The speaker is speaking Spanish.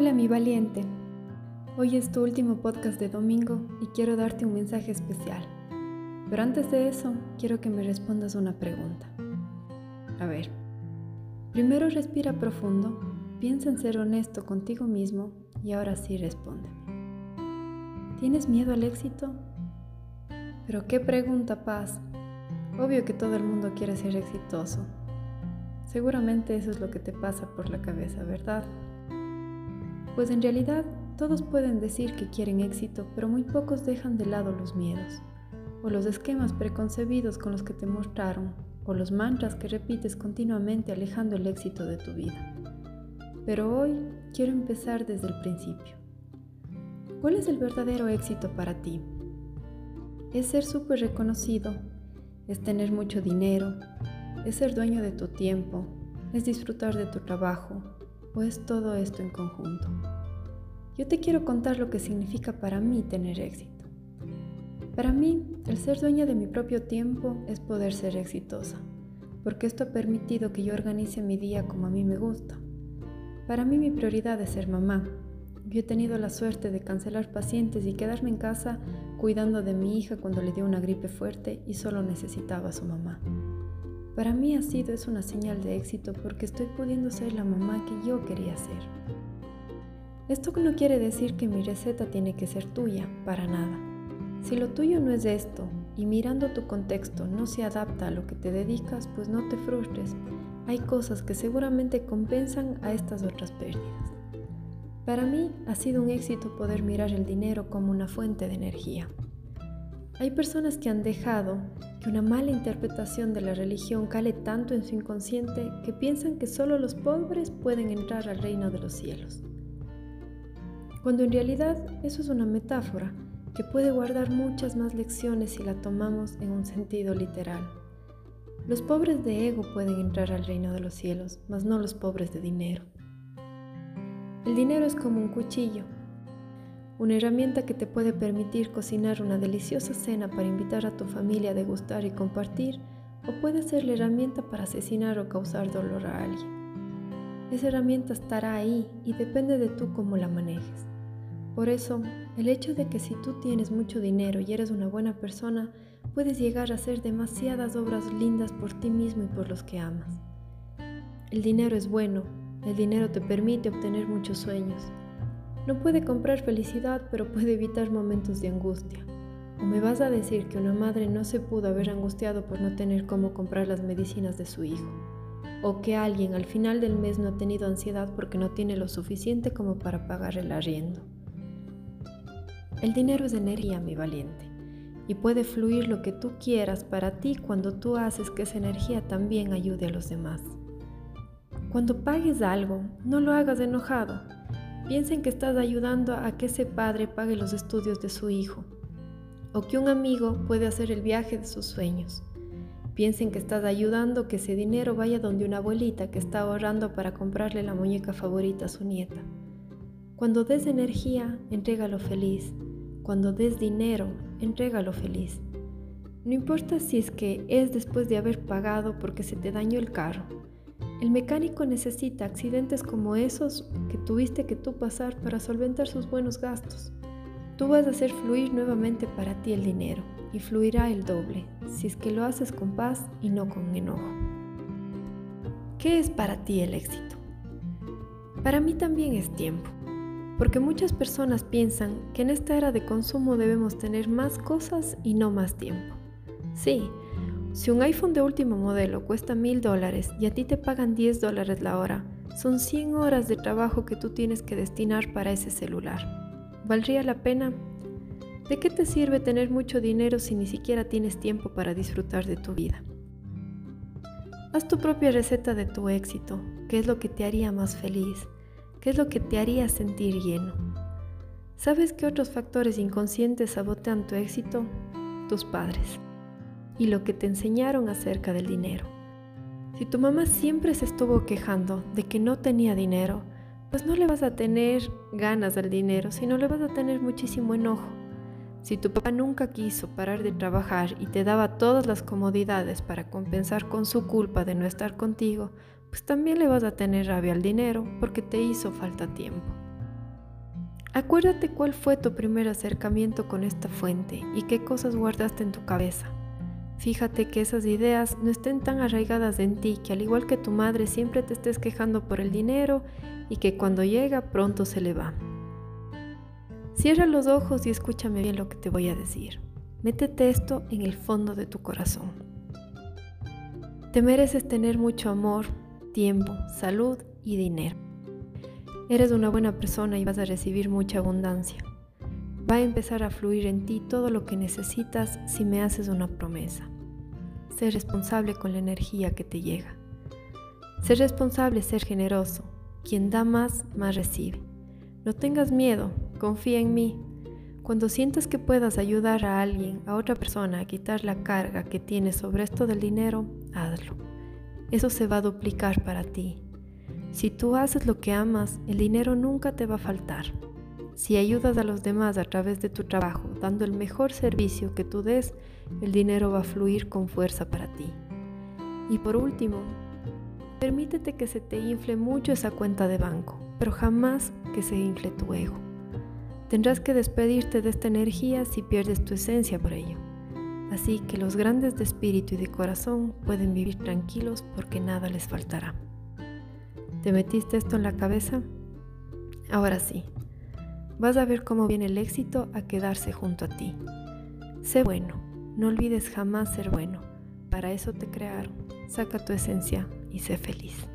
Hola mi valiente. Hoy es tu último podcast de domingo y quiero darte un mensaje especial. Pero antes de eso, quiero que me respondas una pregunta. A ver, primero respira profundo, piensa en ser honesto contigo mismo y ahora sí responde. ¿Tienes miedo al éxito? Pero qué pregunta, Paz. Obvio que todo el mundo quiere ser exitoso. Seguramente eso es lo que te pasa por la cabeza, ¿verdad? Pues en realidad todos pueden decir que quieren éxito, pero muy pocos dejan de lado los miedos, o los esquemas preconcebidos con los que te mostraron, o los mantras que repites continuamente alejando el éxito de tu vida. Pero hoy quiero empezar desde el principio. ¿Cuál es el verdadero éxito para ti? Es ser súper reconocido, es tener mucho dinero, es ser dueño de tu tiempo, es disfrutar de tu trabajo, o es todo esto en conjunto. Yo te quiero contar lo que significa para mí tener éxito. Para mí, el ser dueña de mi propio tiempo es poder ser exitosa, porque esto ha permitido que yo organice mi día como a mí me gusta. Para mí mi prioridad es ser mamá. Yo he tenido la suerte de cancelar pacientes y quedarme en casa cuidando de mi hija cuando le dio una gripe fuerte y solo necesitaba a su mamá. Para mí ha sido es una señal de éxito porque estoy pudiendo ser la mamá que yo quería ser. Esto no quiere decir que mi receta tiene que ser tuya, para nada. Si lo tuyo no es esto y mirando tu contexto no se adapta a lo que te dedicas, pues no te frustres. Hay cosas que seguramente compensan a estas otras pérdidas. Para mí ha sido un éxito poder mirar el dinero como una fuente de energía. Hay personas que han dejado que una mala interpretación de la religión cale tanto en su inconsciente que piensan que solo los pobres pueden entrar al reino de los cielos. Cuando en realidad eso es una metáfora que puede guardar muchas más lecciones si la tomamos en un sentido literal. Los pobres de ego pueden entrar al reino de los cielos, mas no los pobres de dinero. El dinero es como un cuchillo, una herramienta que te puede permitir cocinar una deliciosa cena para invitar a tu familia a degustar y compartir, o puede ser la herramienta para asesinar o causar dolor a alguien. Esa herramienta estará ahí y depende de tú cómo la manejes. Por eso, el hecho de que si tú tienes mucho dinero y eres una buena persona, puedes llegar a hacer demasiadas obras lindas por ti mismo y por los que amas. El dinero es bueno, el dinero te permite obtener muchos sueños, no puede comprar felicidad, pero puede evitar momentos de angustia. ¿O me vas a decir que una madre no se pudo haber angustiado por no tener cómo comprar las medicinas de su hijo? ¿O que alguien al final del mes no ha tenido ansiedad porque no tiene lo suficiente como para pagar el arriendo? El dinero es energía, mi valiente, y puede fluir lo que tú quieras para ti cuando tú haces que esa energía también ayude a los demás. Cuando pagues algo, no lo hagas enojado, Piensen que estás ayudando a que ese padre pague los estudios de su hijo o que un amigo puede hacer el viaje de sus sueños. Piensen que estás ayudando que ese dinero vaya donde una abuelita que está ahorrando para comprarle la muñeca favorita a su nieta. Cuando des energía, entrégalo feliz. Cuando des dinero, entrégalo feliz. No importa si es que es después de haber pagado porque se te dañó el carro el mecánico necesita accidentes como esos que tuviste que tú pasar para solventar sus buenos gastos. Tú vas a hacer fluir nuevamente para ti el dinero y fluirá el doble si es que lo haces con paz y no con enojo. ¿Qué es para ti el éxito? Para mí también es tiempo, porque muchas personas piensan que en esta era de consumo debemos tener más cosas y no más tiempo. Sí, si un iPhone de último modelo cuesta mil dólares y a ti te pagan 10 dólares la hora, son 100 horas de trabajo que tú tienes que destinar para ese celular. ¿Valdría la pena? ¿De qué te sirve tener mucho dinero si ni siquiera tienes tiempo para disfrutar de tu vida? Haz tu propia receta de tu éxito, qué es lo que te haría más feliz, qué es lo que te haría sentir lleno. ¿Sabes qué otros factores inconscientes sabotean tu éxito? Tus padres y lo que te enseñaron acerca del dinero. Si tu mamá siempre se estuvo quejando de que no tenía dinero, pues no le vas a tener ganas del dinero, sino le vas a tener muchísimo enojo. Si tu papá nunca quiso parar de trabajar y te daba todas las comodidades para compensar con su culpa de no estar contigo, pues también le vas a tener rabia al dinero porque te hizo falta tiempo. Acuérdate cuál fue tu primer acercamiento con esta fuente y qué cosas guardaste en tu cabeza. Fíjate que esas ideas no estén tan arraigadas en ti que al igual que tu madre siempre te estés quejando por el dinero y que cuando llega pronto se le va. Cierra los ojos y escúchame bien lo que te voy a decir. Métete esto en el fondo de tu corazón. Te mereces tener mucho amor, tiempo, salud y dinero. Eres una buena persona y vas a recibir mucha abundancia. Va a empezar a fluir en ti todo lo que necesitas si me haces una promesa. Sé responsable con la energía que te llega. Ser responsable, ser generoso. Quien da más, más recibe. No tengas miedo, confía en mí. Cuando sientas que puedas ayudar a alguien, a otra persona, a quitar la carga que tienes sobre esto del dinero, hazlo. Eso se va a duplicar para ti. Si tú haces lo que amas, el dinero nunca te va a faltar. Si ayudas a los demás a través de tu trabajo, dando el mejor servicio que tú des, el dinero va a fluir con fuerza para ti. Y por último, permítete que se te infle mucho esa cuenta de banco, pero jamás que se infle tu ego. Tendrás que despedirte de esta energía si pierdes tu esencia por ello. Así que los grandes de espíritu y de corazón pueden vivir tranquilos porque nada les faltará. ¿Te metiste esto en la cabeza? Ahora sí, vas a ver cómo viene el éxito a quedarse junto a ti. Sé bueno, no olvides jamás ser bueno. Para eso te crearon. Saca tu esencia y sé feliz.